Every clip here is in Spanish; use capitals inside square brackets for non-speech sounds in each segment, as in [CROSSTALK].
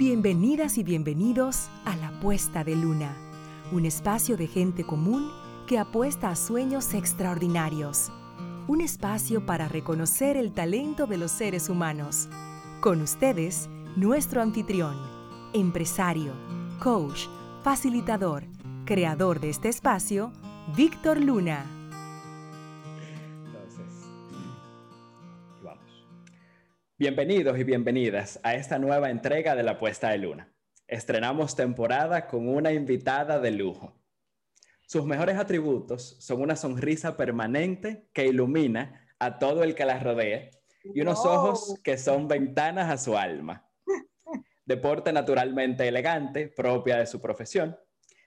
Bienvenidas y bienvenidos a La Puesta de Luna, un espacio de gente común que apuesta a sueños extraordinarios. Un espacio para reconocer el talento de los seres humanos. Con ustedes, nuestro anfitrión, empresario, coach, facilitador, creador de este espacio, Víctor Luna. Bienvenidos y bienvenidas a esta nueva entrega de La Puesta de Luna. Estrenamos temporada con una invitada de lujo. Sus mejores atributos son una sonrisa permanente que ilumina a todo el que la rodea y unos ojos que son ventanas a su alma. Deporte naturalmente elegante, propia de su profesión,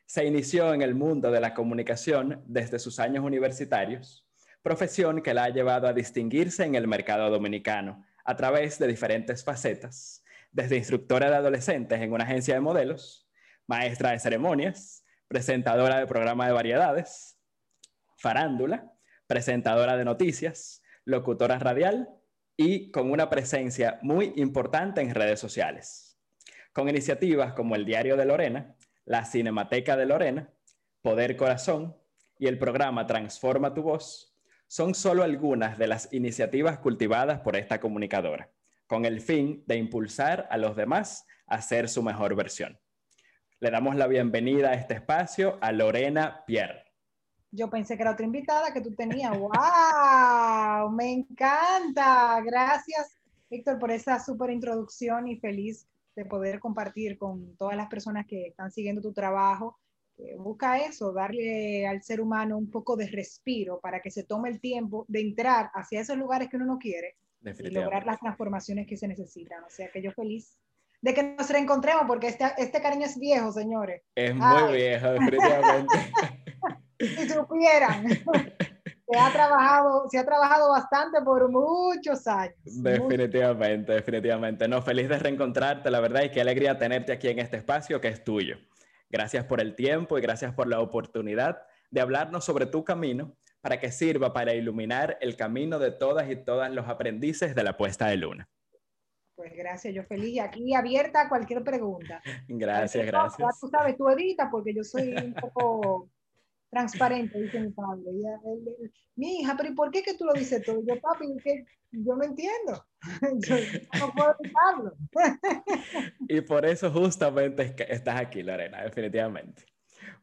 se inició en el mundo de la comunicación desde sus años universitarios, profesión que la ha llevado a distinguirse en el mercado dominicano a través de diferentes facetas, desde instructora de adolescentes en una agencia de modelos, maestra de ceremonias, presentadora de programa de variedades, farándula, presentadora de noticias, locutora radial y con una presencia muy importante en redes sociales. Con iniciativas como el Diario de Lorena, la Cinemateca de Lorena, Poder Corazón y el programa Transforma tu Voz, son solo algunas de las iniciativas cultivadas por esta comunicadora, con el fin de impulsar a los demás a ser su mejor versión. Le damos la bienvenida a este espacio a Lorena Pierre. Yo pensé que era otra invitada que tú tenías. [LAUGHS] ¡Wow! Me encanta. Gracias, Héctor, por esa súper introducción y feliz de poder compartir con todas las personas que están siguiendo tu trabajo busca eso, darle al ser humano un poco de respiro para que se tome el tiempo de entrar hacia esos lugares que uno no quiere y lograr las transformaciones que se necesitan. O sea que yo feliz de que nos reencontremos porque este, este cariño es viejo, señores. Es muy viejo, definitivamente. [LAUGHS] si supieran. [LAUGHS] Se ha, trabajado, se ha trabajado bastante por muchos años. Definitivamente, definitivamente. No, feliz de reencontrarte, la verdad, y qué alegría tenerte aquí en este espacio que es tuyo. Gracias por el tiempo y gracias por la oportunidad de hablarnos sobre tu camino para que sirva para iluminar el camino de todas y todas los aprendices de la puesta de luna. Pues gracias, yo feliz. Aquí abierta a cualquier pregunta. Gracias, gracias. tú sabes, tú editas porque yo soy un poco transparente, dice mi padre. mi hija, pero ¿y por qué que tú lo dices todo? Yo, papi, que yo no entiendo. [LAUGHS] yo, no puedo evitarlo. y por eso justamente estás aquí, Lorena, definitivamente.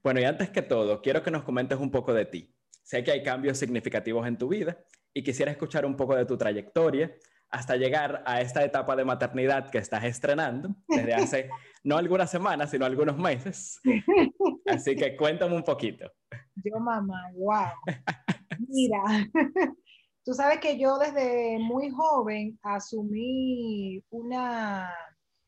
Bueno, y antes que todo, quiero que nos comentes un poco de ti. Sé que hay cambios significativos en tu vida y quisiera escuchar un poco de tu trayectoria hasta llegar a esta etapa de maternidad que estás estrenando desde hace no algunas semanas, sino algunos meses. [LAUGHS] Así que cuéntame un poquito. Yo, mamá, wow. [LAUGHS] Mira, [LAUGHS] tú sabes que yo desde muy joven asumí una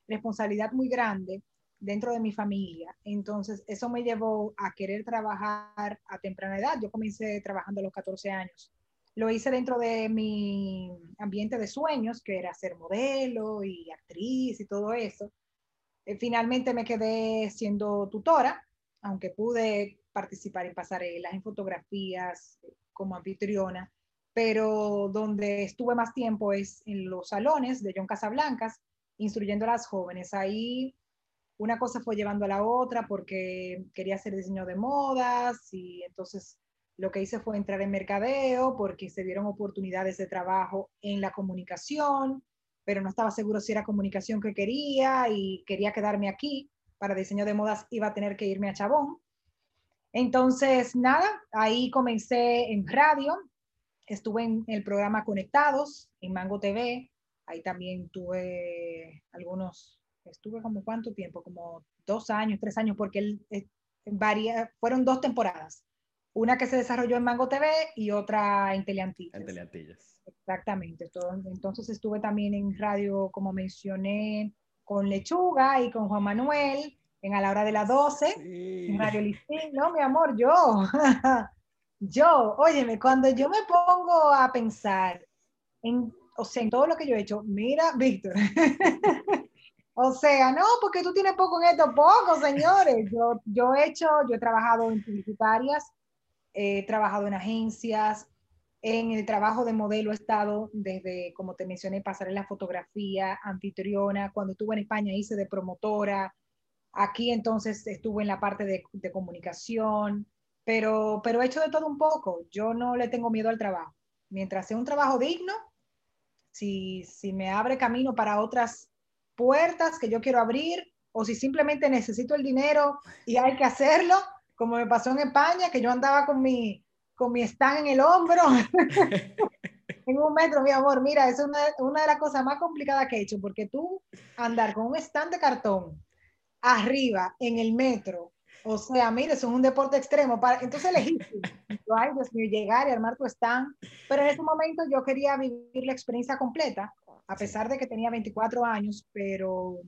responsabilidad muy grande dentro de mi familia. Entonces, eso me llevó a querer trabajar a temprana edad. Yo comencé trabajando a los 14 años. Lo hice dentro de mi ambiente de sueños, que era ser modelo y actriz y todo eso. Eh, finalmente me quedé siendo tutora, aunque pude participar en pasarelas, en fotografías como anfitriona, pero donde estuve más tiempo es en los salones de John Casablancas, instruyendo a las jóvenes. Ahí una cosa fue llevando a la otra porque quería hacer diseño de modas y entonces lo que hice fue entrar en mercadeo porque se dieron oportunidades de trabajo en la comunicación, pero no estaba seguro si era comunicación que quería y quería quedarme aquí. Para diseño de modas iba a tener que irme a Chabón. Entonces, nada, ahí comencé en radio, estuve en el programa Conectados, en Mango TV, ahí también tuve algunos, estuve como cuánto tiempo, como dos años, tres años, porque él, eh, varía, fueron dos temporadas, una que se desarrolló en Mango TV y otra en Teleantillas. En Teleantillas. Exactamente, entonces estuve también en radio, como mencioné, con Lechuga y con Juan Manuel, en a la hora de las 12, en Radio Listín, no, mi amor, yo, [LAUGHS] yo, óyeme, cuando yo me pongo a pensar en, o sea, en todo lo que yo he hecho, mira, Víctor, [LAUGHS] o sea, no, porque tú tienes poco en esto, poco, señores, yo, yo he hecho, yo he trabajado en publicitarias, he trabajado en agencias, En el trabajo de modelo he estado desde, como te mencioné, pasar en la fotografía, anfitriona. Cuando estuve en España hice de promotora. Aquí entonces estuve en la parte de, de comunicación, pero, pero he hecho de todo un poco. Yo no le tengo miedo al trabajo. Mientras sea un trabajo digno, si, si me abre camino para otras puertas que yo quiero abrir, o si simplemente necesito el dinero y hay que hacerlo, como me pasó en España, que yo andaba con mi, con mi stand en el hombro, [LAUGHS] en un metro, mi amor, mira, es una, una de las cosas más complicadas que he hecho, porque tú andar con un stand de cartón arriba en el metro, o sea, mire, eso es un deporte extremo. Para, entonces elegí, [LAUGHS] ay Dios mío, llegar y armar tu stand, pero en ese momento yo quería vivir la experiencia completa, a pesar de que tenía 24 años, pero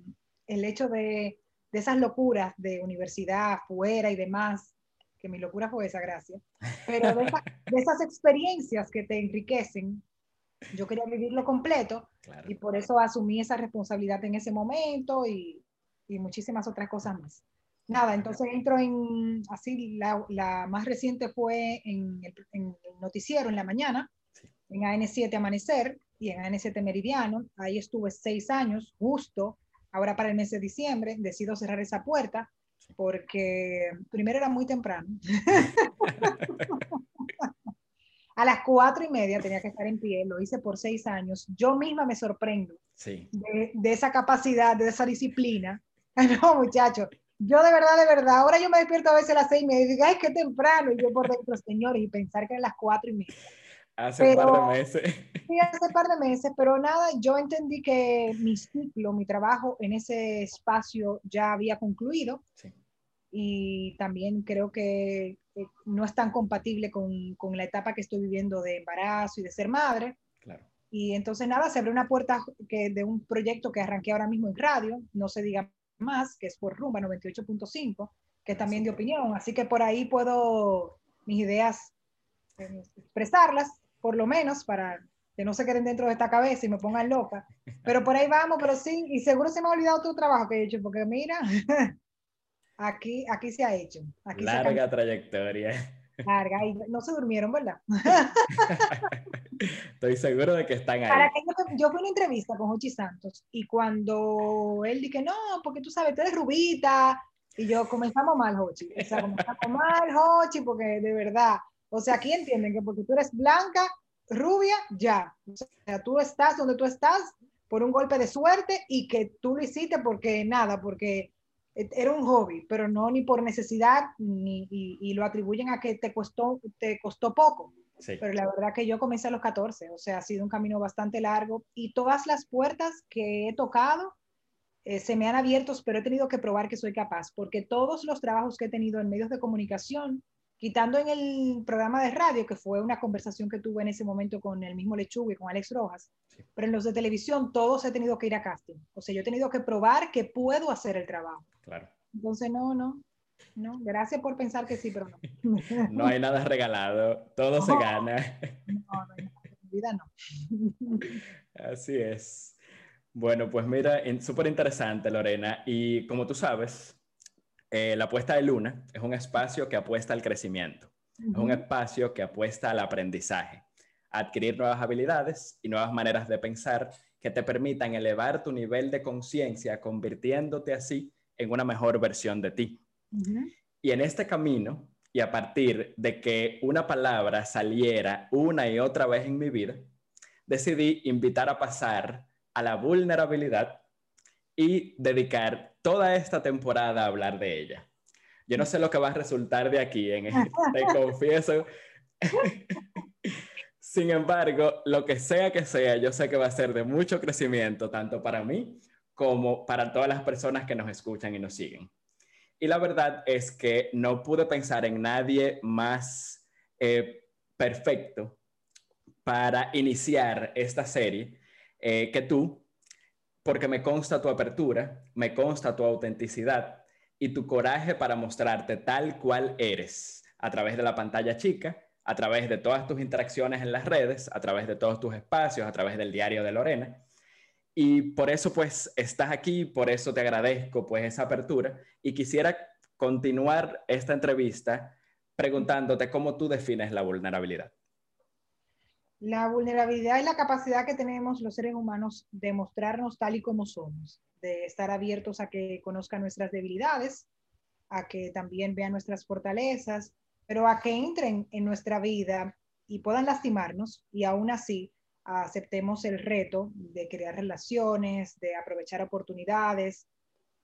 el hecho de, de esas locuras de universidad, fuera y demás, que mi locura fue esa, gracia, pero de, de esas experiencias que te enriquecen, yo quería vivirlo completo claro. y por eso asumí esa responsabilidad en ese momento y, y muchísimas otras cosas más. Nada, entonces entro en, así, la, la más reciente fue en el, en el, noticiero en la mañana, sí. en AN7 Amanecer y en AN7 Meridiano. Ahí estuve seis años, justo ahora para el mes de diciembre, decido cerrar esa puerta porque primero era muy temprano. [LAUGHS] [LAUGHS] a las cuatro y media tenía que estar en pie, lo hice por seis años. Yo misma me sorprendo sí. de, de, esa capacidad, de esa disciplina. [LAUGHS] No, muchachos, yo de verdad, de verdad, ahora yo me despierto a veces a las seis y me digo, ay, qué temprano, y yo por dentro, señores, y pensar que eran las cuatro y media. Hace pero, un par de meses. [LAUGHS] Sí, hace un par de meses, pero nada, yo entendí que mi ciclo, mi trabajo en ese espacio ya había concluido. Sí. Y también creo que no es tan compatible con, con, la etapa que estoy viviendo de embarazo y de ser madre. Claro. Y entonces nada, se abrió una puerta que, de un proyecto que arranqué ahora mismo en radio, no se diga más, que es por Rumba 98.5, que es también de opinión. Así que por ahí puedo mis ideas eh, expresarlas, por lo menos, para que no se queden dentro de esta cabeza y me pongan loca. Pero por ahí vamos, pero sí, y seguro se me ha olvidado otro trabajo que he hecho, porque mira, [LAUGHS] aquí, aquí se ha hecho. Aquí Larga trayectoria. Larga, y no se durmieron, ¿verdad? [LAUGHS] [LAUGHS] Estoy seguro de que están ahí. Para que yo, yo fui a una entrevista con Jochi Santos y cuando él dije, no, porque tú sabes, tú eres rubita, y yo comenzamos mal, Jochi. O sea, comenzamos mal, Jochi, porque de verdad, o sea, aquí entienden que porque tú eres blanca, rubia, ya. O sea, tú estás donde tú estás por un golpe de suerte y que tú lo hiciste porque nada, porque era un hobby, pero no ni por necesidad, ni, y, y lo atribuyen a que te costó, te costó poco. Sí. Pero la verdad que yo comencé a los 14, o sea, ha sido un camino bastante largo y todas las puertas que he tocado eh, se me han abierto, pero he tenido que probar que soy capaz, porque todos los trabajos que he tenido en medios de comunicación, quitando en el programa de radio, que fue una conversación que tuve en ese momento con el mismo Lechuga y con Alex Rojas, sí. pero en los de televisión todos he tenido que ir a casting, o sea, yo he tenido que probar que puedo hacer el trabajo. Claro. Entonces, no, no, no, gracias por pensar que sí, pero no. [LAUGHS] No hay nada regalado, todo no, se gana. No, no, en vida no. [LAUGHS] Así es. Bueno, pues mira, súper interesante, Lorena. Y como tú sabes, eh, la apuesta de Luna es un espacio que apuesta al crecimiento. Uh -huh. Es un espacio que apuesta al aprendizaje, a adquirir nuevas habilidades y nuevas maneras de pensar que te permitan elevar tu nivel de conciencia, convirtiéndote así en una mejor versión de ti. Uh -huh. Y en este camino, y a partir de que una palabra saliera una y otra vez en mi vida, decidí invitar a pasar a la vulnerabilidad y dedicar toda esta temporada a hablar de ella. Yo no sé lo que va a resultar de aquí, en te [LAUGHS] confieso. Sin embargo, lo que sea que sea, yo sé que va a ser de mucho crecimiento, tanto para mí como para todas las personas que nos escuchan y nos siguen. Y la verdad es que no pude pensar en nadie más eh, perfecto para iniciar esta serie eh, que tú, porque me consta tu apertura, me consta tu autenticidad y tu coraje para mostrarte tal cual eres a través de la pantalla chica, a través de todas tus interacciones en las redes, a través de todos tus espacios, a través del diario de Lorena. Y por eso pues estás aquí, por eso te agradezco pues esa apertura y quisiera continuar esta entrevista preguntándote cómo tú defines la vulnerabilidad. La vulnerabilidad es la capacidad que tenemos los seres humanos de mostrarnos tal y como somos, de estar abiertos a que conozcan nuestras debilidades, a que también vean nuestras fortalezas, pero a que entren en nuestra vida y puedan lastimarnos y aún así aceptemos el reto de crear relaciones, de aprovechar oportunidades.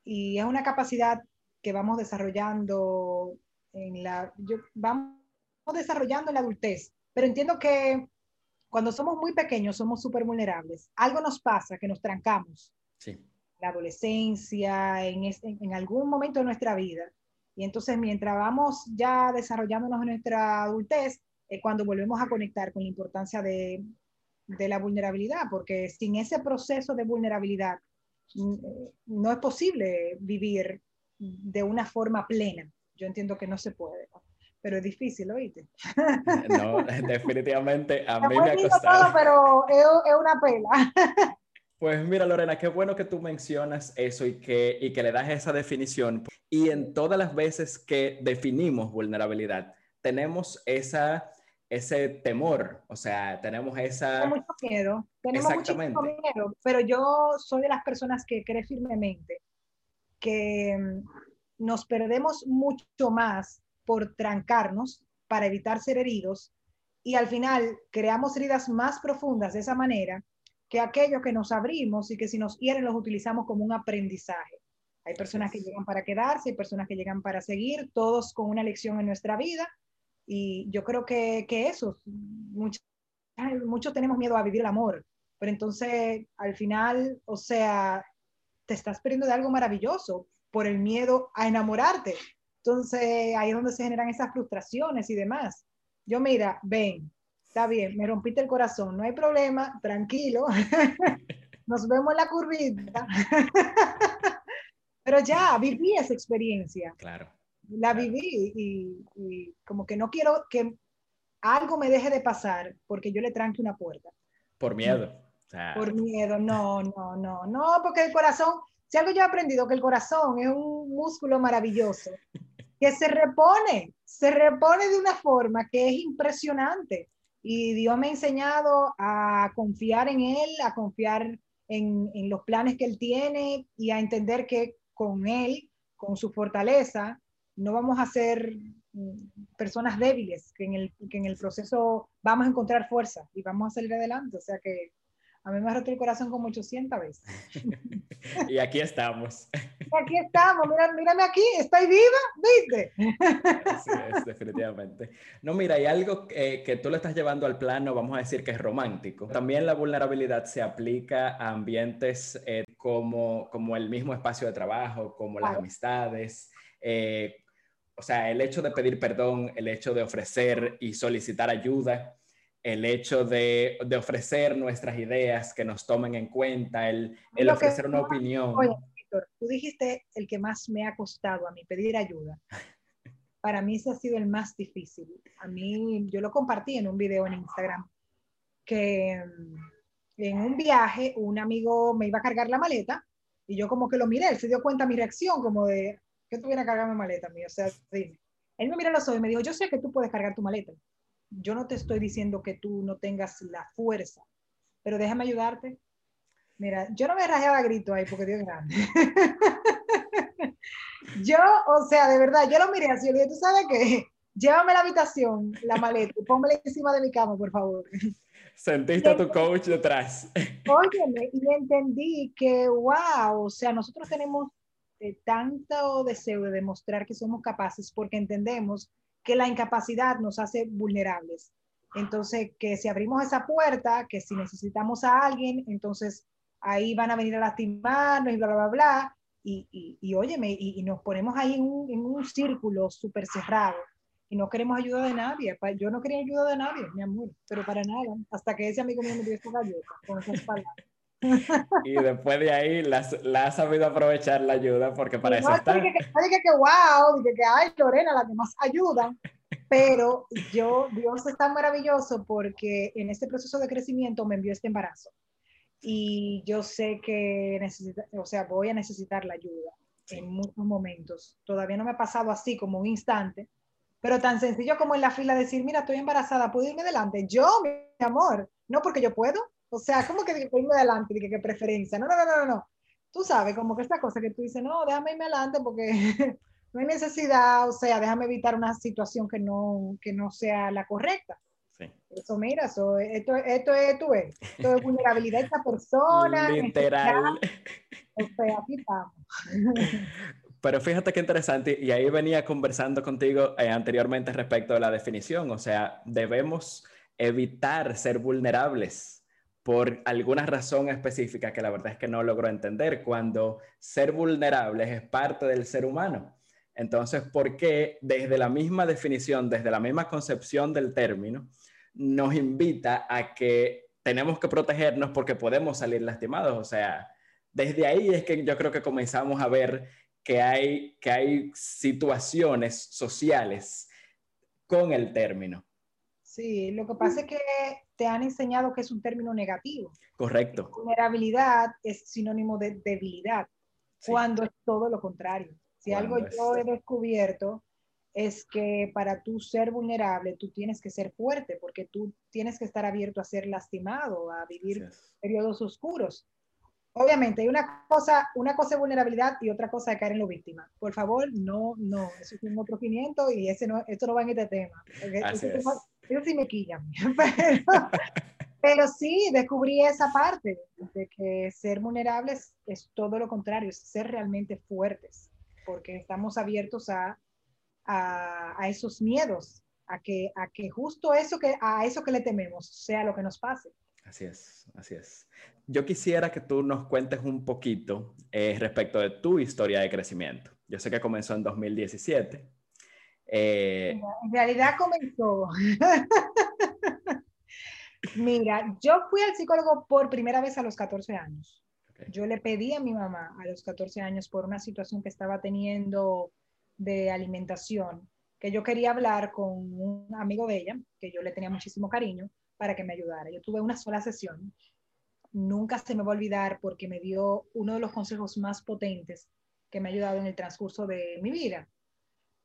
Y es una capacidad que vamos desarrollando en la, vamos desarrollando en la adultez, pero entiendo que cuando somos muy pequeños somos súper vulnerables. Algo nos pasa que nos trancamos. Sí. En la adolescencia, en, en algún momento de nuestra vida. Y entonces mientras vamos ya desarrollándonos en nuestra adultez, es cuando volvemos a conectar con la importancia de, de la vulnerabilidad, porque sin ese proceso de vulnerabilidad no es posible vivir de una forma plena. Yo entiendo que no se puede, pero es difícil, ¿oíste? No, [LAUGHS] [LAUGHS] definitivamente a mí me ha costado. pero es, es, una pela. [LAUGHS] Pues mira, Lorena, qué bueno que tú mencionas eso y que, y que le das esa definición. Y en todas las veces que definimos vulnerabilidad, tenemos esa ese temor, o sea, tenemos esa... Tenemos mucho miedo, tenemos mucho miedo, pero yo soy de las personas que cree firmemente que mm, nos perdemos mucho más por trancarnos para evitar ser heridos y al final creamos heridas más profundas de esa manera que aquellos que nos abrimos y que si nos hieren los utilizamos como un aprendizaje. Hay personas que llegan para quedarse, hay personas que llegan para seguir, todos con una lección en nuestra vida y yo creo que, que eso, muchos, muchos tenemos miedo a vivir el amor, pero entonces al final, o sea, te estás perdiendo de algo maravilloso por el miedo a enamorarte. Entonces ahí es donde se generan esas frustraciones y demás. Yo mira, ven, está bien, me rompiste el corazón, no hay problema, tranquilo, [LAUGHS] nos vemos en la curvita. [LAUGHS] Pero ya, viví esa experiencia. Claro la viví y, como que no quiero que algo me deje de pasar porque yo le tranque una puerta. Por miedo. Por miedo, no, no, no, no, porque el corazón, si algo yo he aprendido, que el corazón es un músculo maravilloso, [LAUGHS] que se repone, se repone de una forma que es impresionante. Y Dios me ha enseñado a confiar en Él, a confiar en, en los planes que Él tiene y a entender que con Él, con su fortaleza, no vamos a ser mm, personas débiles, que en, el, que en el proceso vamos a encontrar fuerza y vamos a salir adelante. O sea que a mí me ha roto el corazón como 800 veces. [LAUGHS] y aquí estamos. aquí estamos, mira, mírame aquí, estoy viva, ¿viste? Así es, definitivamente. No, mira, hay algo que, que, tú lo estás llevando al plano, vamos a decir que es romántico. También la vulnerabilidad se aplica a ambientes eh, como, como el mismo espacio de trabajo, como las amistades. Eh, o sea, el hecho de pedir perdón, el hecho de ofrecer y solicitar ayuda, el hecho de, de ofrecer nuestras ideas, que nos tomen en cuenta, el, el ofrecer una opinión. Oye, Víctor, tú dijiste el que más me ha costado a mí, pedir ayuda. [LAUGHS] Para mí ese ha sido el más difícil. A mí, yo lo compartí en un video en Instagram, que mm, en un viaje un amigo me iba a cargar la maleta y yo como que lo miré, él se dio cuenta de mi reacción, como de, que tú vienes a cargar mi maleta mía? O sea, dime. Él me mira los ojos y me dijo, yo sé que tú puedes cargar tu maleta. Yo no te estoy diciendo que tú no tengas la fuerza, pero déjame ayudarte. Mira, yo no me rajeaba a grito ahí porque Dios grande. [LAUGHS] yo, o sea, de verdad, yo lo miré así, le dije, tú sabes qué, llévame a la habitación, la maleta, y póngale encima de mi cama, por favor. Sentiste a tu coach detrás. [LAUGHS] Óyeme, y entendí que, wow, o sea, nosotros tenemos tanto deseo de demostrar que somos capaces porque entendemos que la incapacidad nos hace vulnerables. Entonces, que si abrimos esa puerta, que si necesitamos a alguien, entonces ahí van a venir a lastimarnos y bla, bla, bla, Y, y, y óyeme, y, nos ponemos ahí en un, en un círculo súper cerrado y no queremos ayuda de nadie. Yo no quería ayuda de nadie, mi amor, pero para nada, hasta que ese amigo mío me dio esta galleta con esas palabras. Y después de ahí la, la ha sabido aprovechar la ayuda porque para eso está. Dije que, dije que wow, dije que ay, Lorena, la que más ayudan. Pero yo, Dios es tan maravilloso porque en este proceso de crecimiento me envió este embarazo. Y yo sé que necesita, o sea, voy a necesitar la ayuda en muchos momentos. Todavía no me ha pasado así como un instante, Pero tan sencillo como en la fila decir, mira, estoy embarazada, ¿puedo irme adelante? Yo, mi amor, no porque yo puedo. O sea, ¿cómo que puedo irme adelante? ¿qué preferencia? No, no, no, no, no. Tú sabes, como que esta cosa que tú dices, no, déjame irme adelante porque [LAUGHS] no hay necesidad, o sea, déjame evitar una situación que no, que no sea la correcta. Sí. Eso, mira, eso, esto, esto es, tú ves, esto es vulnerabilidad de esta persona. Literal. O sea, aquí estamos. [LAUGHS] Pero fíjate qué interesante, y ahí venía conversando contigo eh, anteriormente respecto de la definición, o sea, debemos evitar ser vulnerables por alguna razón específica que la verdad es que no logro entender, cuando ser vulnerables es parte del ser humano. Entonces, ¿por qué desde la misma definición, desde la misma concepción del término, nos invita a que tenemos que protegernos porque podemos salir lastimados? O sea, desde ahí es que yo creo que comenzamos a ver que hay, que hay situaciones sociales con el término. Sí, lo que pasa es que te han enseñado que es un término negativo. Correcto. Vulnerabilidad es sinónimo de debilidad, cuando es todo lo contrario. Si algo yo he descubierto es que para tú ser vulnerable, tú tienes que ser fuerte, porque tú tienes que estar abierto a ser lastimado, a vivir periodos oscuros. Obviamente, hay una cosa, una cosa de vulnerabilidad y otra cosa de caer en lo víctima. Por favor, no, no, eso es un otro 500 y ese no, esto no va en este tema. Eso, sí me quilla, [LAUGHS] pero, sí descubrí esa parte de que ser vulnerables es todo lo contrario, es ser realmente fuertes, porque estamos abiertos a, a, a esos miedos, a que, a que justo eso que, a eso que le tememos sea lo que nos pase. Así es, así es. Yo quisiera que tú nos cuentes un poquito eh, respecto de tu historia de crecimiento. Yo sé que comenzó en 2017. Eh, en realidad comenzó. [LAUGHS] Mira, yo fui al psicólogo por primera vez a los 14 años. Yo le pedí a mi mamá a los 14 años por una situación que estaba teniendo de alimentación, que yo quería hablar con un amigo de ella, que yo le tenía muchísimo cariño, para que me ayudara. Yo tuve una sola sesión, nunca se me va a olvidar porque me dio uno de los consejos más potentes que me ha ayudado en el transcurso de mi vida.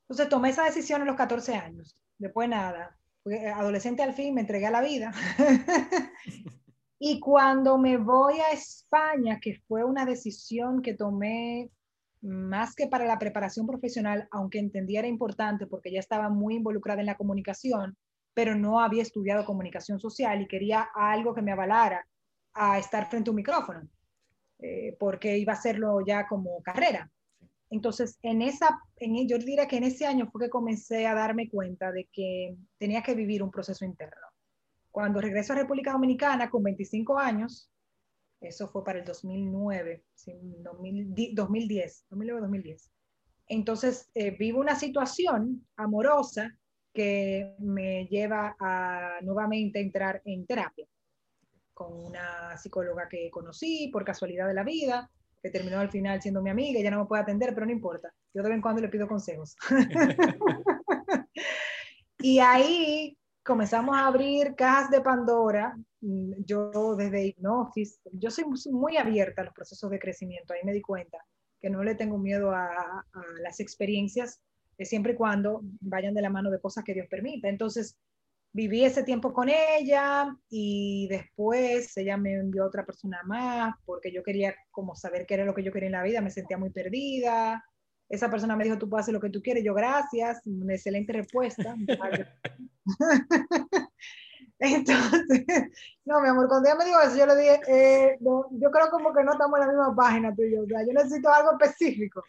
Entonces tomé esa decisión a los 14 años. Después nada, fui adolescente al fin, me entregué a la vida. [LAUGHS] y cuando me voy a España, que fue una decisión que tomé más que para la preparación profesional, aunque entendía era importante porque ya estaba muy involucrada en la comunicación, pero no había estudiado comunicación social y quería algo que me avalara a estar frente a un micrófono, eh, porque iba a hacerlo ya como carrera. Entonces, en esa, en, yo diría que en ese año fue que comencé a darme cuenta de que tenía que vivir un proceso interno. Cuando regreso a República Dominicana con 25 años, eso fue para el 2009, 2010, 2009-2010. Entonces, eh, vivo una situación amorosa que me lleva a nuevamente entrar en terapia con una psicóloga que conocí por casualidad de la vida, que terminó al final siendo mi amiga, ya no me puede atender, pero no importa, yo de vez en cuando le pido consejos. [LAUGHS] y ahí comenzamos a abrir cajas de Pandora, yo desde hipnosis, yo soy muy abierta a los procesos de crecimiento, ahí me di cuenta que no le tengo miedo a, a las experiencias siempre y cuando vayan de la mano de cosas que Dios permita. Entonces, viví ese tiempo con ella y después ella me envió a otra persona más porque yo quería como saber qué era lo que yo quería en la vida, me sentía muy perdida. Esa persona me dijo, tú puedes hacer lo que tú quieres, yo gracias, una excelente respuesta. [LAUGHS] [LAUGHS] Entonces, no, mi amor, cuando ella me dijo eso, yo le dije, eh, yo creo como que no estamos en la misma página tú y yo, o sea, yo necesito algo específico.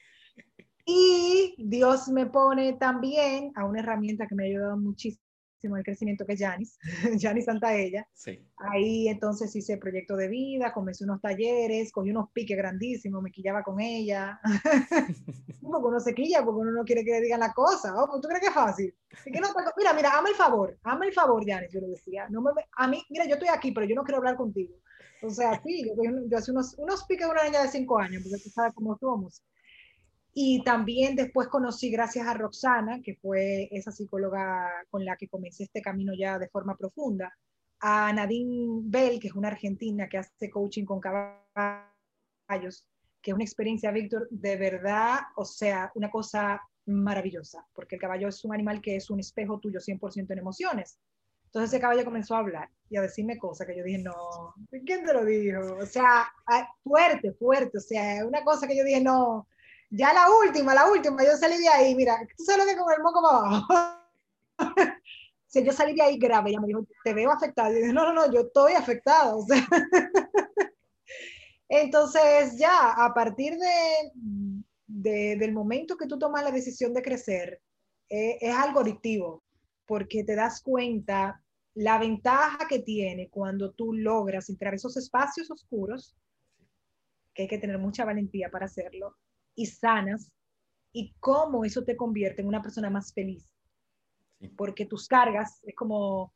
Y Dios me pone también a una herramienta que me ha ayudado muchísimo el crecimiento, que es Janis, Janis Santaella. Sí. Ahí entonces hice proyecto de vida, comencé unos talleres, cogí unos piques grandísimos, me quillaba con ella. [LAUGHS] porque uno se quilla, porque uno no quiere que le digan la cosa. Oh, ¿Tú crees que es fácil? que no, mira, mira, hazme el favor, hazme el favor, Janis, yo le decía. No me, a mí, mira, yo estoy aquí, pero yo no quiero hablar contigo. O sea, sí, yo, yo hace unos, unos piques de una niña de cinco años, porque tú sabes cómo somos. Y también después conocí, gracias a Roxana, que fue esa psicóloga con la que comencé este camino ya de forma profunda, a Nadine Bell, que es una argentina que hace coaching con caballos, que es una experiencia, Víctor, de verdad, o sea, una cosa maravillosa, porque el caballo es un animal que es un espejo tuyo 100% en emociones. Entonces ese caballo comenzó a hablar y a decirme cosas que yo dije, no, ¿quién te lo dijo? O sea, fuerte, fuerte, o sea, una cosa que yo dije, no, ya la última, la última, yo salí de ahí, mira, tú sabes lo que con el moco para abajo. [LAUGHS] si yo salí de ahí grave, ella me dijo, te veo afectada. Y yo dije, no, no, no, yo estoy afectada. O sea. [LAUGHS] Entonces ya, a partir de, de, del momento que tú tomas la decisión de crecer, eh, es algo adictivo, porque te das cuenta la ventaja que tiene cuando tú logras entrar esos espacios oscuros, que hay que tener mucha valentía para hacerlo, y sanas, y cómo eso te convierte en una persona más feliz. Porque tus cargas es como,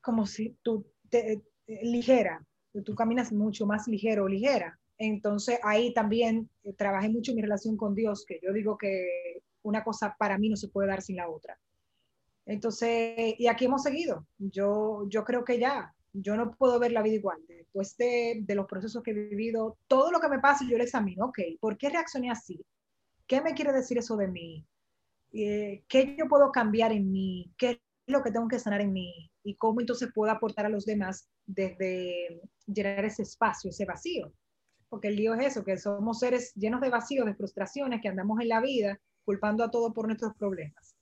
como si tú, te, ligera, tú caminas mucho más ligero o ligera. Entonces ahí también eh, trabajé mucho mi relación con Dios, que yo digo que una cosa para mí no se puede dar sin la otra. Entonces, y aquí hemos seguido. Yo, yo creo que ya, yo no puedo ver la vida igual. Después de, de los procesos que he vivido, todo lo que me pasa, yo lo examino. Ok, ¿por qué reaccioné así? ¿Qué me quiere decir eso de mí? Eh, ¿Qué yo puedo cambiar en mí? ¿Qué es lo que tengo que sanar en mí? ¿Y cómo entonces puedo aportar a los demás desde llenar ese espacio, ese vacío? Porque el lío es eso, que somos seres llenos de vacíos, de frustraciones, que andamos en la vida culpando a todo por nuestros problemas.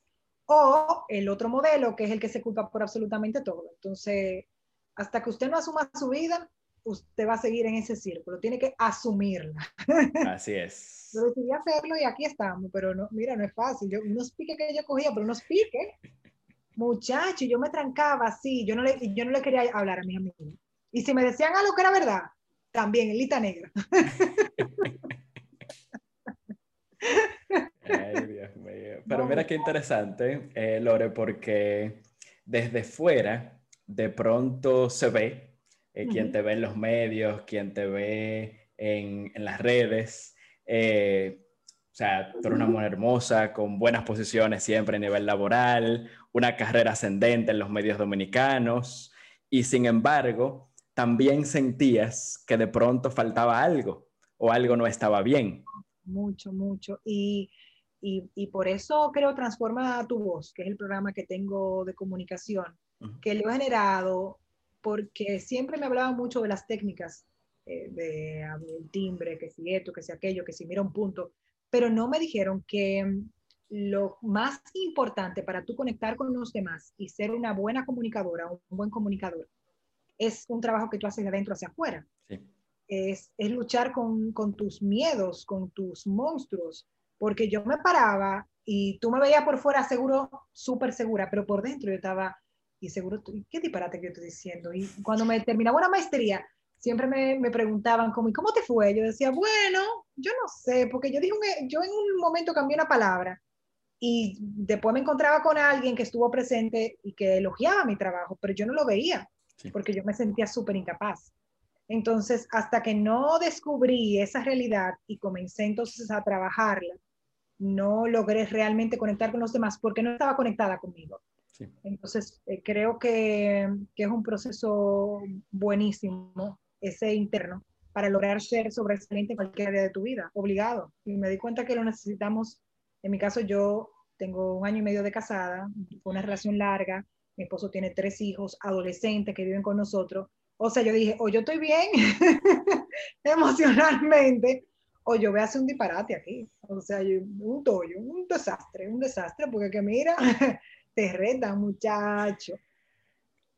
O el otro modelo, que es el que se culpa por absolutamente todo. Entonces, hasta que usted no asuma su vida, usted va a seguir en ese círculo, tiene que asumirla. Así es. [LAUGHS] Yo decidí hacerlo y aquí estamos, pero no, mira, no es fácil. Yo, unos piques que yo cogía, pero unos piques, muchacho, yo me trancaba así, yo no le, yo no le quería hablar a mis amigos. Y si me decían algo que era verdad, también, en lista negra. [LAUGHS] Ay, Dios mío. Pero mira qué interesante, eh, Lore, porque desde fuera de pronto se ve, eh, quien te ve en los medios, quien te ve en, en las redes, eh, o sea, tú eres una mujer hermosa, con buenas posiciones siempre a nivel laboral, una carrera ascendente en los medios dominicanos, y sin embargo, también sentías que de pronto faltaba algo o algo no estaba bien. Mucho, mucho. Y, y, y por eso creo Transforma tu voz, que es el programa que tengo de comunicación, que lo he generado porque siempre me hablaba mucho de las técnicas eh, de, el timbre, que si esto, que si aquello, que si mira un punto, pero no me dijeron que mm, lo más importante para tú conectar con los demás y ser una buena comunicadora, un buen comunicador, es un trabajo que tú haces de adentro hacia afuera. Es, es, luchar con, con, tus miedos, con tus monstruos, porque yo me paraba y tú me veías por fuera seguro, súper segura, pero por dentro yo estaba, y seguro, ¿qué disparate que yo estoy diciendo? Y cuando me terminaba una maestría, siempre me, me preguntaban como, ¿y cómo te fue? Yo decía, bueno, yo no sé, porque yo dije, yo en un momento cambié una palabra y después me encontraba con alguien que estuvo presente y que elogiaba mi trabajo, pero yo no lo veía porque yo me sentía súper incapaz. Entonces, hasta que no descubrí esa realidad y comencé entonces a trabajarla, no logré realmente conectar con los demás porque no estaba conectada conmigo. Entonces, eh, creo que, que, es un proceso buenísimo, ese interno, para lograr ser sobresaliente en cualquier área de tu vida, obligado. Y me di cuenta que lo necesitamos. En mi caso, yo tengo un año y medio de casada, una relación larga, mi esposo tiene tres hijos adolescentes que viven con nosotros. O sea, yo dije, o yo estoy bien [LAUGHS] emocionalmente, o yo voy a hacer un disparate aquí. O sea, un tollo, un desastre, un desastre, porque que mira, te reta, muchacho.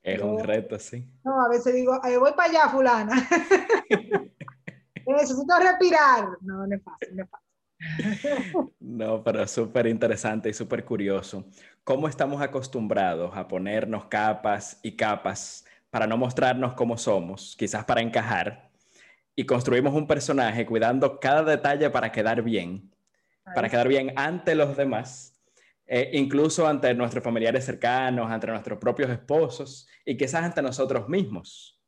Es un reto, sí. No, a veces digo, voy para allá, fulana. [LAUGHS] Necesito respirar. No, no es fácil, no es fácil. No, pero súper interesante y súper curioso. ¿Cómo estamos acostumbrados a ponernos capas y capas para no mostrarnos cómo somos, quizás para encajar? Y construimos un personaje cuidando cada detalle para quedar bien, para quedar bien ante los demás, eh, incluso ante nuestros familiares cercanos, ante nuestros propios esposos y quizás ante nosotros mismos.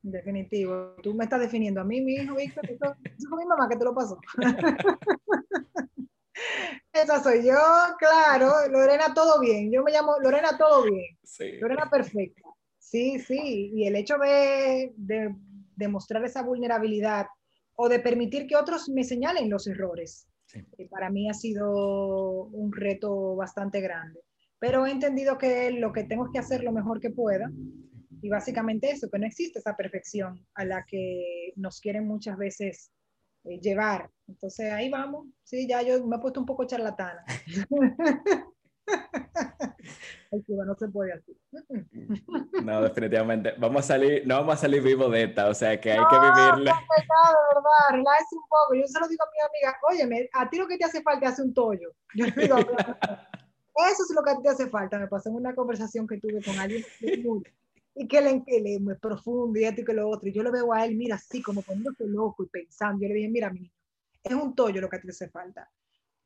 Definitivo. Tú me estás definiendo a mí, mi hijo, Víctor. Eso, eso fue mi mamá que te lo pasó. [LAUGHS] Esa soy yo, claro. Lorena, todo bien. Yo me llamo Lorena, todo bien. Lorena, perfecta. Sí, sí. Y el hecho de, de, mostrar esa vulnerabilidad o de permitir que otros me señalen los errores. Para mí ha sido un reto bastante grande. Pero he entendido que lo que tengo que hacer lo mejor que pueda. Y básicamente eso, que no existe esa perfección a la que nos quieren muchas veces eh, llevar. Entonces ahí vamos. Sí, ya yo me he puesto un poco charlatana. [LAUGHS] no se puede así. No, definitivamente. Vamos a salir, no vamos a salir vivos de esta, o sea que hay que vivirla. No, verdad, relájese un poco. Yo se lo digo a mi amiga, oye, a ti lo que te hace falta es un tollo. Yo le digo, eso es lo que a ti te hace falta. Me pasó en una conversación que tuve con alguien y que le, que le muy profundo y esto y que lo otro. Y yo lo veo a él, mira, así como poniéndose loco y pensando. Yo le dije, mira, mi es un tollo lo que a ti te hace falta.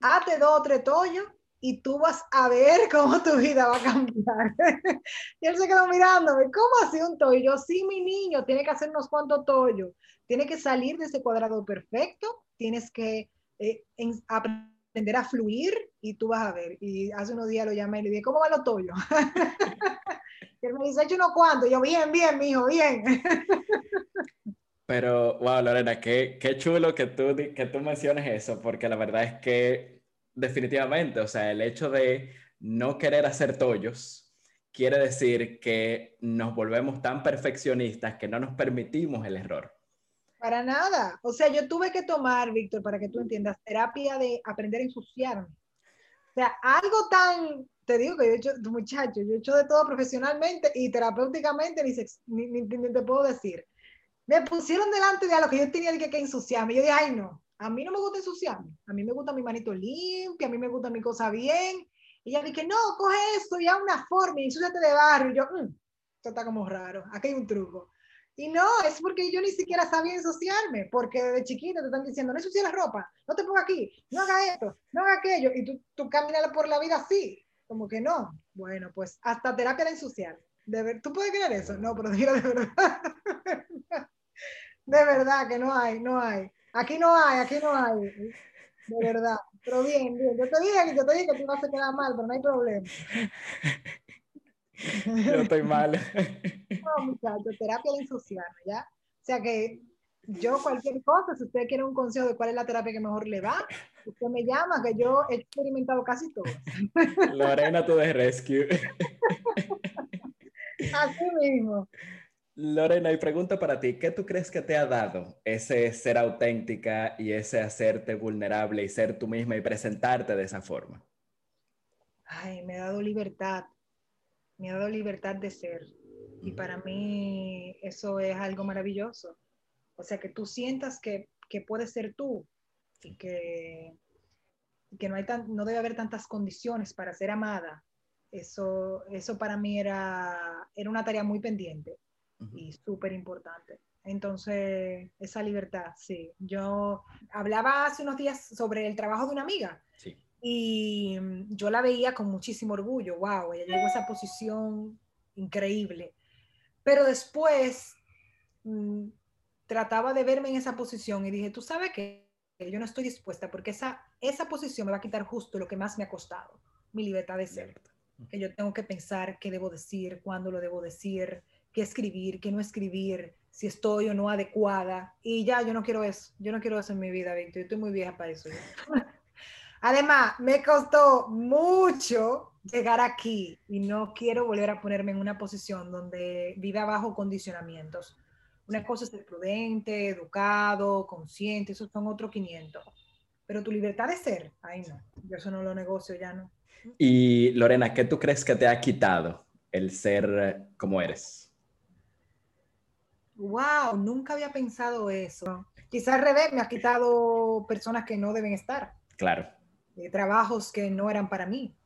Hazte dos o tres tollos y tú vas a ver [LAUGHS] cómo tu vida va a cambiar. [LAUGHS] y él se quedó mirándome, ¿cómo así un tollo? Yo, sí, mi niño, tiene que hacer unos cuantos tollos, tiene que salir de ese cuadrado perfecto, tienes que eh, aprender a fluir y tú vas a ver. Y hace unos días lo llamé y le dije, ¿cómo van los tollos? [LAUGHS] y él me dice, hecho unos cuantos. Yo, bien, bien, mi hijo, bien. Pero, wow, Lorena, qué, qué chulo que tú, que tú menciones eso, porque la verdad es que definitivamente, o sea, el hecho de no querer hacer tollos quiere decir que nos volvemos tan perfeccionistas que no nos permitimos el error. Para nada. O sea, yo tuve que tomar, Víctor, para que tú entiendas, terapia de aprender a ensuciarme. O sea, algo tan, te digo que yo he hecho, muchacho, yo he hecho de todo profesionalmente y terapéuticamente, ni, ni, ni, te puedo decir. Me pusieron delante de algo que yo tenía que, que ensuciarme. Yo dije, ay, no, a mí no me gusta ensuciarme. A mí me gusta mi manito limpia, a mí me gusta mi cosa bien. Y ella dije, no, coge esto y haz una forma y ensuciate de barro. Y yo, mm, esto está como raro, aquí hay un truco. Y no, es porque yo ni siquiera sabía ensuciarme, porque de chiquita te están diciendo, no ensucies la ropa, no te pongas aquí, no haga esto, no haga aquello, y tú, tú caminas por la vida así, como que no. Bueno, pues hasta terapia de ensuciar. De ver, ¿Tú puedes creer eso? No, pero digo de verdad. [LAUGHS] de verdad que no hay, no hay. Aquí no hay, aquí no hay. De verdad. Pero bien, bien. Yo te dije, yo te dije que tú vas a quedar mal, pero no hay problema. Yo estoy mal. No, muchachos, terapia de ensuciarme, ¿ya? O sea que yo cualquier cosa, si usted quiere un consejo de cuál es la terapia que mejor le va, usted me llama, que yo he experimentado casi todo. Lorena, tú de rescue. Así mismo. Lorena, y pregunta para ti, ¿qué tú crees que te ha dado ese ser auténtica y ese hacerte vulnerable y ser tú misma y presentarte de esa forma? Ay, me ha dado libertad, me ha dado libertad de ser. Y para mí eso es algo maravilloso. O sea, que tú sientas que, que puedes ser tú y que, que no, hay tan, no debe haber tantas condiciones para ser amada. Eso, eso para mí era, era una tarea muy pendiente y súper importante. Entonces, esa libertad, sí. Yo hablaba hace unos días sobre el trabajo de una amiga y mm, yo la veía con muchísimo orgullo. Wow, ella llegó a esa posición increíble. Pero después mm, trataba de verme en esa posición y dije, tú sabes que yo no estoy dispuesta porque esa, esa posición me va a quitar justo lo que más me ha costado, mi libertad de ser. Que yo tengo que pensar qué debo decir, cuándo lo debo decir, qué escribir, qué no escribir, si estoy o no adecuada. Y ya, yo no quiero eso. Yo no quiero eso en mi vida, Víctor. Yo estoy muy vieja para eso. [LAUGHS] Además, me costó mucho llegar aquí y no quiero volver a ponerme en una posición donde viva bajo condicionamientos. Una cosa es ser prudente, educado, consciente, esos son otros 500. Pero tu libertad de ser, ahí no. Yo eso no lo negocio, ya no. Y Lorena, ¿qué tú crees que te ha quitado el ser como eres? Wow, nunca había pensado eso. Quizás al revés, me ha quitado personas que no deben estar. Claro. Eh, trabajos que no eran para mí.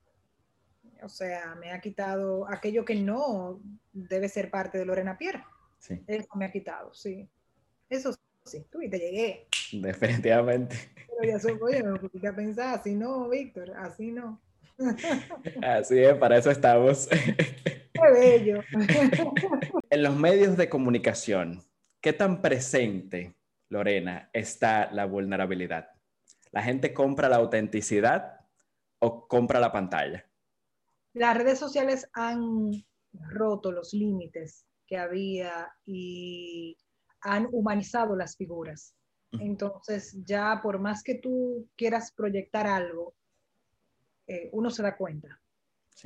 O sea, me ha quitado aquello que no debe ser parte de Lorena Pierre. Sí. Eso me ha quitado, sí. Eso sí, tú y te llegué. Definitivamente. Pero ya soy, oye, no, ¿qué pensar? Así no, Víctor, así no. Así es, para eso estamos. [LAUGHS] Qué bello. [LAUGHS] En los medios de comunicación, ¿qué tan presente, Lorena, está la vulnerabilidad? ¿La gente compra la autenticidad o compra la pantalla? Las redes sociales han roto los límites que había y han humanizado las figuras. Entonces, ya por más que tú quieras proyectar algo, eh, uno se da cuenta,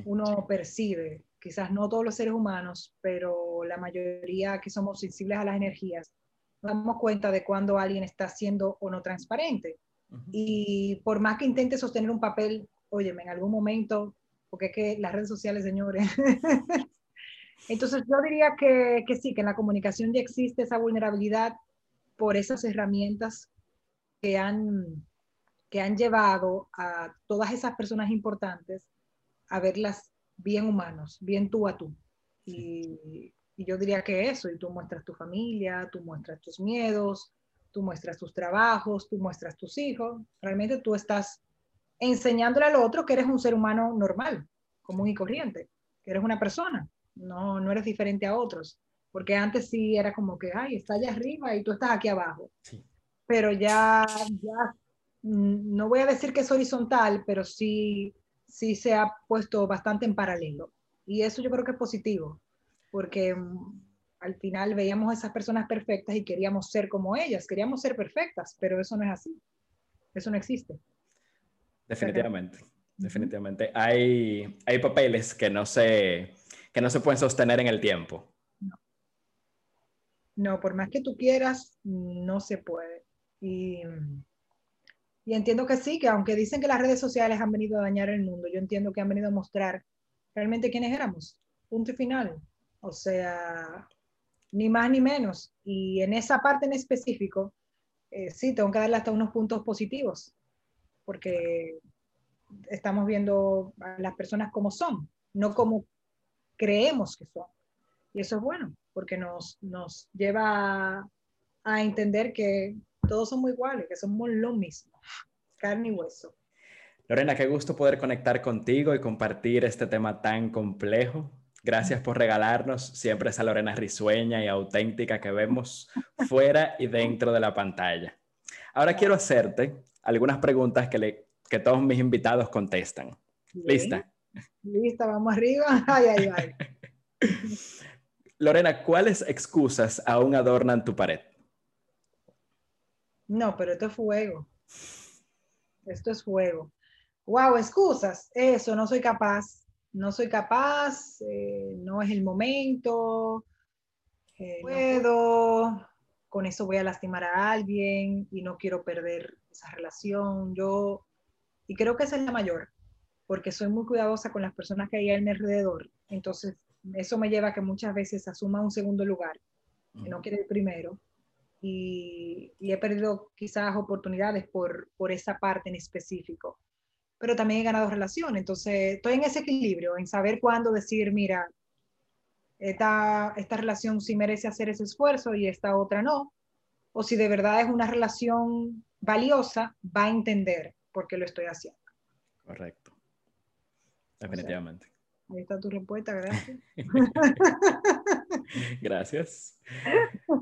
uno percibe, quizás no todos los seres humanos, pero la mayoría que somos sensibles a las energías, damos cuenta de cuando alguien está siendo o no transparente. Y por más que intente sostener un papel, óyeme, en algún momento, porque es que las redes sociales, señores. [LAUGHS] Entonces yo diría que, que sí, que en la comunicación ya existe esa vulnerabilidad por esas herramientas que han, que han llevado a todas esas personas importantes a verlas bien humanos, bien tú a tú. Y, y, yo diría que eso, y tú muestras tu familia, tú muestras tus miedos, tú muestras tus trabajos, tú muestras tus hijos, realmente tú estás enseñándole al otro que eres un ser humano normal, común y corriente, que eres una persona, no, no eres diferente a otros, porque antes sí era como que, ay, está allá arriba y tú estás aquí abajo, pero ya, ya, mm, no voy a decir que es horizontal, pero sí, sí se ha puesto bastante en paralelo, y eso yo creo que es positivo, porque mm, al final veíamos a esas personas perfectas y queríamos ser como ellas, queríamos ser perfectas, pero eso no es así. Eso no existe. Definitivamente, definitivamente. Hay, hay papeles que no, se, que no se pueden sostener en el tiempo. No. no, por más que tú quieras, no se puede. Y, y entiendo que sí, que aunque dicen que las redes sociales han venido a dañar el mundo, yo entiendo que han venido a mostrar realmente quiénes éramos. Punto y final. O sea, ni más ni menos. Y en esa parte en específico, eh, sí, tengo que darle hasta unos puntos positivos, porque estamos viendo a las personas como son, no como creemos que son. Y eso es bueno, porque nos, nos lleva a, entender que todos somos iguales, que somos lo mismo, carne y hueso. Lorena, qué gusto poder conectar contigo y compartir este tema tan complejo. Gracias por regalarnos siempre esa Lorena risueña y auténtica que vemos fuera y dentro de la pantalla. Ahora quiero hacerte algunas preguntas que, le, que todos mis invitados contestan. ¿Lista? Lista, vamos arriba. [LAUGHS] Ay, ay, ay. Lorena, ¿cuáles excusas aún adornan tu pared? No, pero esto es fuego. Esto es fuego. Wow, excusas. Eso, no soy capaz no soy capaz, eh, no es el momento, eh, puedo, con eso voy a lastimar a alguien y no quiero perder esa relación. Yo, y creo que esa es la mayor, porque soy muy cuidadosa con las personas que hay a mi alrededor. Entonces, eso me lleva a que muchas veces asuma un segundo lugar, que no quiere el primero. Y, y, he perdido quizás oportunidades por, por esa parte en específico pero también he ganado relación. Entonces, estoy en ese equilibrio, en saber cuándo decir, mira, esta, esta relación sí merece hacer ese esfuerzo y esta otra no. O si de verdad es una relación valiosa, va a entender por qué lo estoy haciendo. Correcto. Definitivamente. ahí está tu respuesta, gracias. [LAUGHS] gracias. [LAUGHS]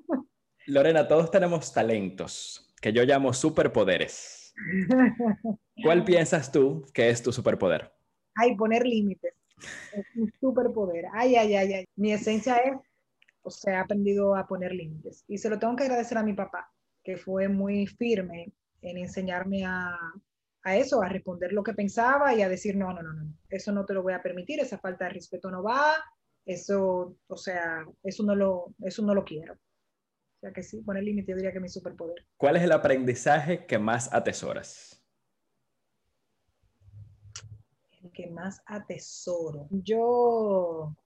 Lorena, todos tenemos talentos que yo llamo superpoderes. [LAUGHS] ¿Cuál piensas tú que es tu superpoder? Ay, poner límites. Es un superpoder. Ay, ay, ay, ay. Mi esencia es, o sea, he aprendido a poner límites. Y se lo tengo que agradecer a mi papá, que fue muy firme en enseñarme a, a eso, a responder lo que pensaba y a decir, no, no, no, no, eso no te lo voy a permitir, esa falta de respeto no va, eso, o sea, eso no lo, eso no lo quiero. O sea que sí, poner límite yo diría que es mi superpoder. ¿Cuál es el aprendizaje que más atesoras? El que más atesoro. Yo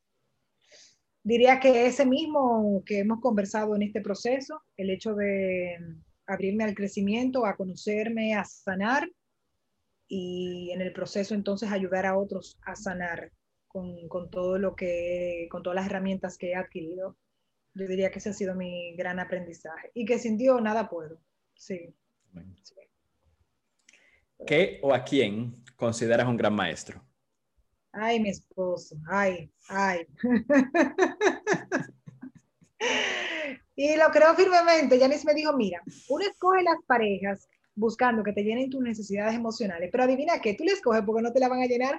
diría que ese mismo que hemos conversado en este proceso, el hecho de abrirme al crecimiento, a conocerme, a sanar y en el proceso entonces ayudar a otros a sanar con, con todo lo que, con todas las herramientas que he adquirido. Yo diría que ese ha sido mi gran aprendizaje y que sin Dios nada puedo. Sí. ¿Qué o a quién consideras un gran maestro? Ay, mi esposo. Ay, ay. [LAUGHS] y lo creo firmemente. Janice me dijo, mira, uno escoge las parejas buscando que te llenen tus necesidades emocionales, pero adivina qué, tú le escoges porque no te la van a llenar.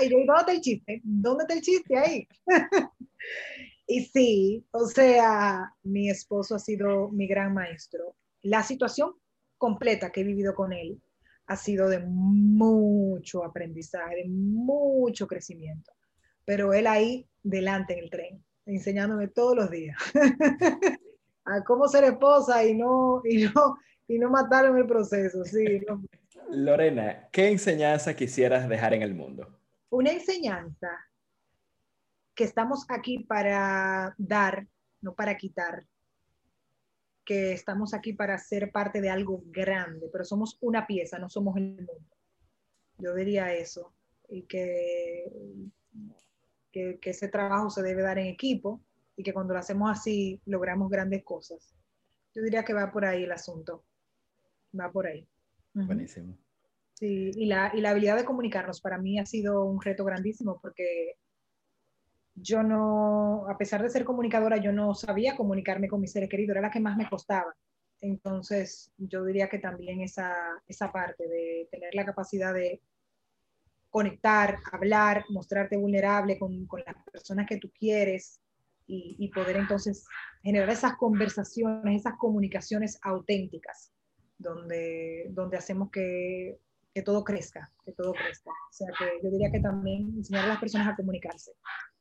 y yo, ¿dónde está el chiste? ¿Dónde está el chiste ahí? [LAUGHS] Y sí, o sea, mi esposo ha sido mi gran maestro la situación completa que he vivido con él ha sido de mucho aprendizaje, de mucho crecimiento. Pero él ahí delante en el tren, enseñándome todos los días [LAUGHS] a cómo ser esposa y no, y no, y no matar en el proceso. Sí, Lorena, ¿qué enseñanza quisieras dejar en el mundo? Una enseñanza que estamos aquí para dar, no para quitar, que estamos aquí para ser parte de algo grande, pero somos una pieza, no somos el mundo. Yo diría eso, y que, que, que ese trabajo se debe dar en equipo y que cuando lo hacemos así logramos grandes cosas. Yo diría que va por ahí el asunto, va por ahí. Buenísimo. Sí, y la, y la habilidad de comunicarnos para mí ha sido un reto grandísimo porque yo no, a pesar de ser comunicadora, yo no sabía comunicarme con mis seres queridos, era la que más me costaba. Entonces, yo diría que también esa, esa parte de tener la capacidad de conectar, hablar, mostrarte vulnerable con, con las personas que tú quieres y, poder entonces generar esas conversaciones, esas comunicaciones auténticas, donde, donde hacemos que, que todo crezca, que todo crezca. O sea que yo diría que también enseñar a las personas a comunicarse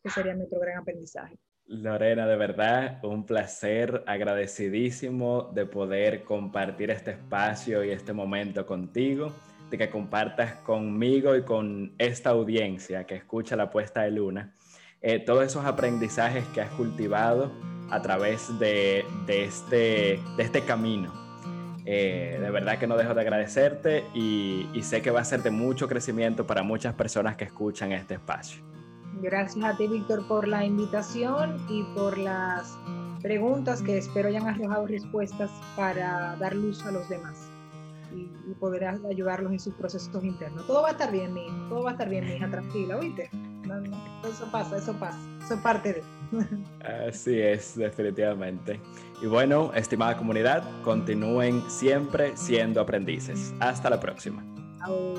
que sería nuestro gran aprendizaje. Lorena, de verdad, un placer, agradecidísimo de poder compartir este espacio y este momento contigo, de que compartas conmigo y con esta audiencia que escucha la puesta de luna, eh, todos esos aprendizajes que has cultivado a través de, de, este, de este camino. Eh, de verdad que no dejo de agradecerte y, y sé que va a ser de mucho crecimiento para muchas personas que escuchan este espacio. Gracias a ti, Víctor, por la invitación y por las preguntas que espero hayan arrojado respuestas para dar luz a los demás y, poder ayudarlos en sus procesos internos. Todo va a estar bien, mi todo va a estar bien, mi hija, [LAUGHS] tranquila, ¿oíste? eso pasa, eso pasa, eso es parte de... [LAUGHS] Así es, definitivamente. Y bueno, estimada comunidad, continúen siempre siendo aprendices. Hasta la próxima. Chao.